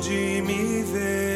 onde me vem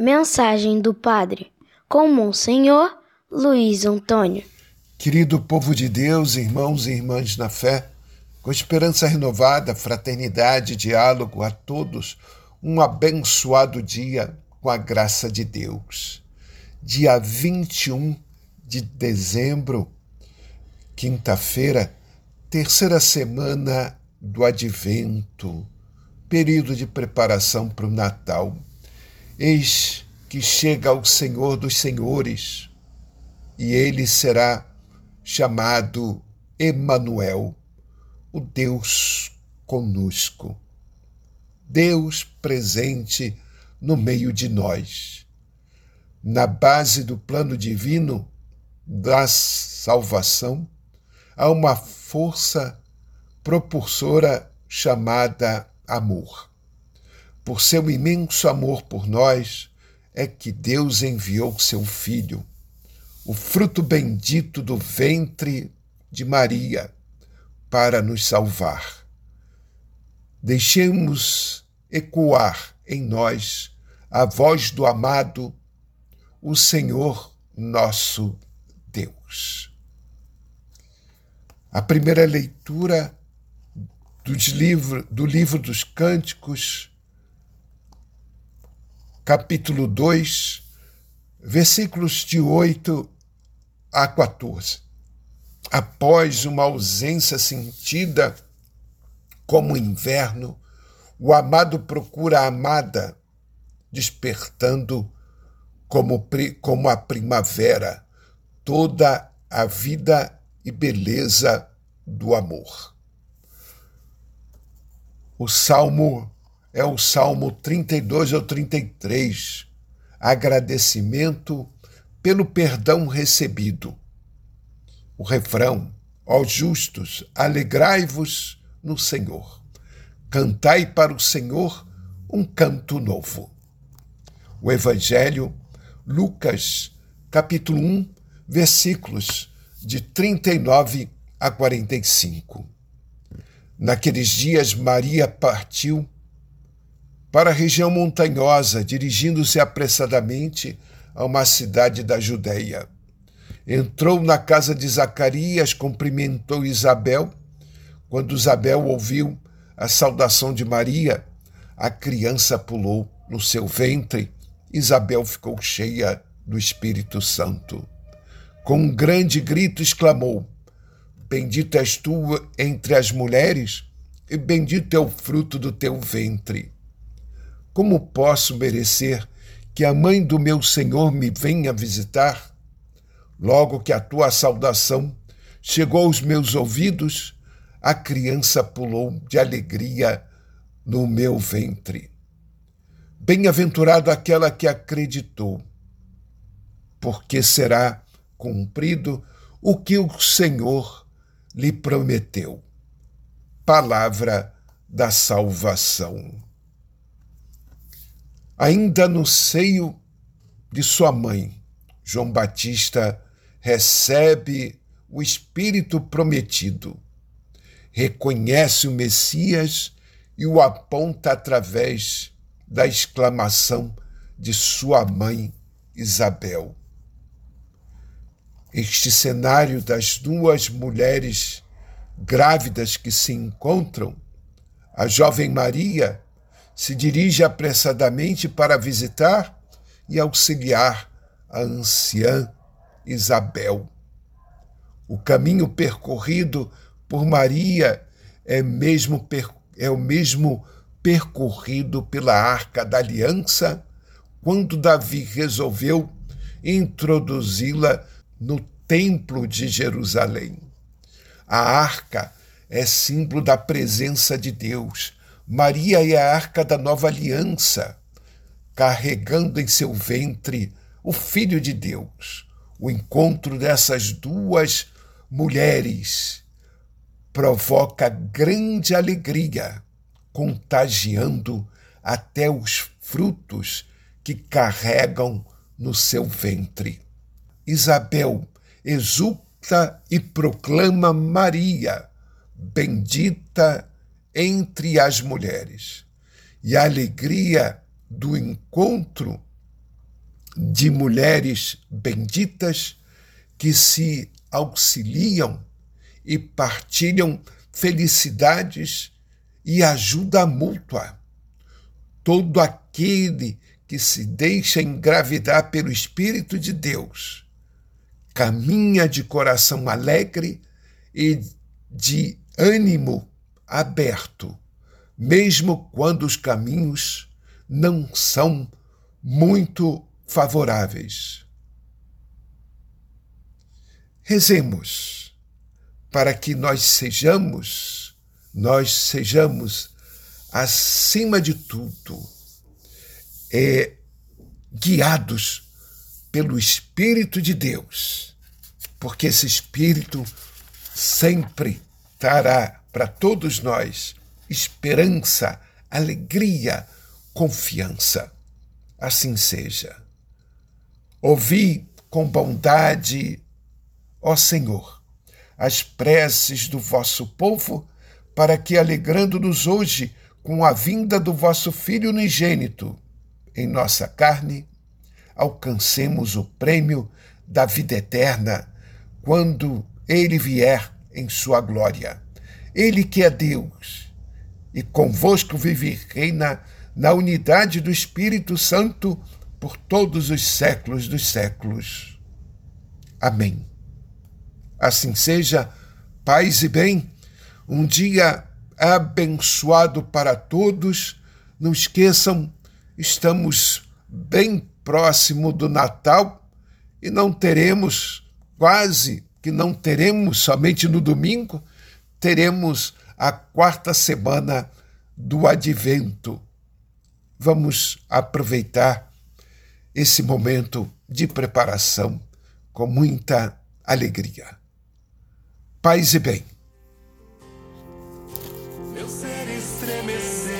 Mensagem do Padre com Monsenhor Luiz Antônio. Querido povo de Deus, irmãos e irmãs na fé, com esperança renovada, fraternidade, diálogo a todos, um abençoado dia com a graça de Deus. Dia 21 de dezembro, quinta-feira, terceira semana do Advento, período de preparação para o Natal. Eis que chega o Senhor dos Senhores e ele será chamado Emanuel, o Deus conosco. Deus presente no meio de nós. Na base do plano divino da salvação, há uma força propulsora chamada amor. Por seu imenso amor por nós, é que Deus enviou seu Filho, o fruto bendito do ventre de Maria, para nos salvar. Deixemos ecoar em nós a voz do amado, o Senhor nosso Deus. A primeira leitura do livro dos Cânticos, capítulo 2, versículos de 8 a 14. Após uma ausência sentida, como inverno, o amado procura a amada, despertando como, como a primavera toda a vida e beleza do amor. O salmo é o salmo 32 ou 33, agradecimento pelo perdão recebido. O refrão, ó justos, alegrai-vos no Senhor. Cantai para o Senhor um canto novo. O Evangelho, Lucas, capítulo 1, versículos de 39 a 45. Naqueles dias, Maria partiu para a região montanhosa, dirigindo-se apressadamente a uma cidade da Judéia. Entrou na casa de Zacarias, cumprimentou Isabel quando Isabel ouviu a saudação de Maria, a criança pulou no seu ventre. Isabel ficou cheia do Espírito Santo. Com um grande grito exclamou: Bendita és tu entre as mulheres, e bendito é o fruto do teu ventre. Como posso merecer que a mãe do meu Senhor me venha visitar? Logo que a tua saudação chegou aos meus ouvidos, a criança pulou de alegria no meu ventre. Bem-aventurado aquela que acreditou, porque será cumprido o que o Senhor lhe prometeu. Palavra da salvação. Ainda no seio de sua mãe, João Batista recebe o Espírito prometido reconhece o Messias e o aponta através da exclamação de sua mãe Isabel. Este cenário das duas mulheres grávidas que se encontram, a jovem Maria se dirige apressadamente para visitar e auxiliar a anciã Isabel. O caminho percorrido por Maria é, mesmo, é o mesmo percorrido pela Arca da Aliança quando Davi resolveu introduzi-la no Templo de Jerusalém. A arca é símbolo da presença de Deus. Maria é a arca da nova aliança, carregando em seu ventre o Filho de Deus. O encontro dessas duas mulheres provoca grande alegria, contagiando até os frutos que carregam no seu ventre. Isabel exulta e proclama Maria, bendita entre as mulheres. E a alegria do encontro de mulheres benditas que se auxiliam e partilham felicidades e ajuda mútua. Todo aquele que se deixa engravidar pelo Espírito de Deus caminha de coração alegre e de ânimo aberto, mesmo quando os caminhos não são muito favoráveis. Rezemos para que nós sejamos, nós sejamos, acima de tudo, é, guiados pelo Espírito de Deus, porque esse Espírito sempre trará para todos nós esperança, alegria, confiança. Assim seja. Ouvi com bondade, ó Senhor, as preces do vosso povo, para que, alegrando-nos hoje com a vinda do vosso Filho unigênito em nossa carne, alcancemos o prêmio da vida eterna quando ele vier em sua glória. Ele que é Deus e convosco vive e reina na unidade do Espírito Santo por todos os séculos dos séculos. Amém. Assim seja, paz e bem, um dia abençoado para todos. Não esqueçam, estamos bem próximo do Natal e não teremos, quase que não teremos somente no domingo, teremos a quarta semana do Advento. Vamos aproveitar esse momento de preparação com muita alegria. Paz e bem. Meu ser estremeceu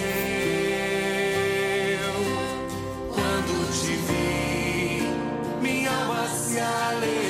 quando te vi, minha alma se alegrou,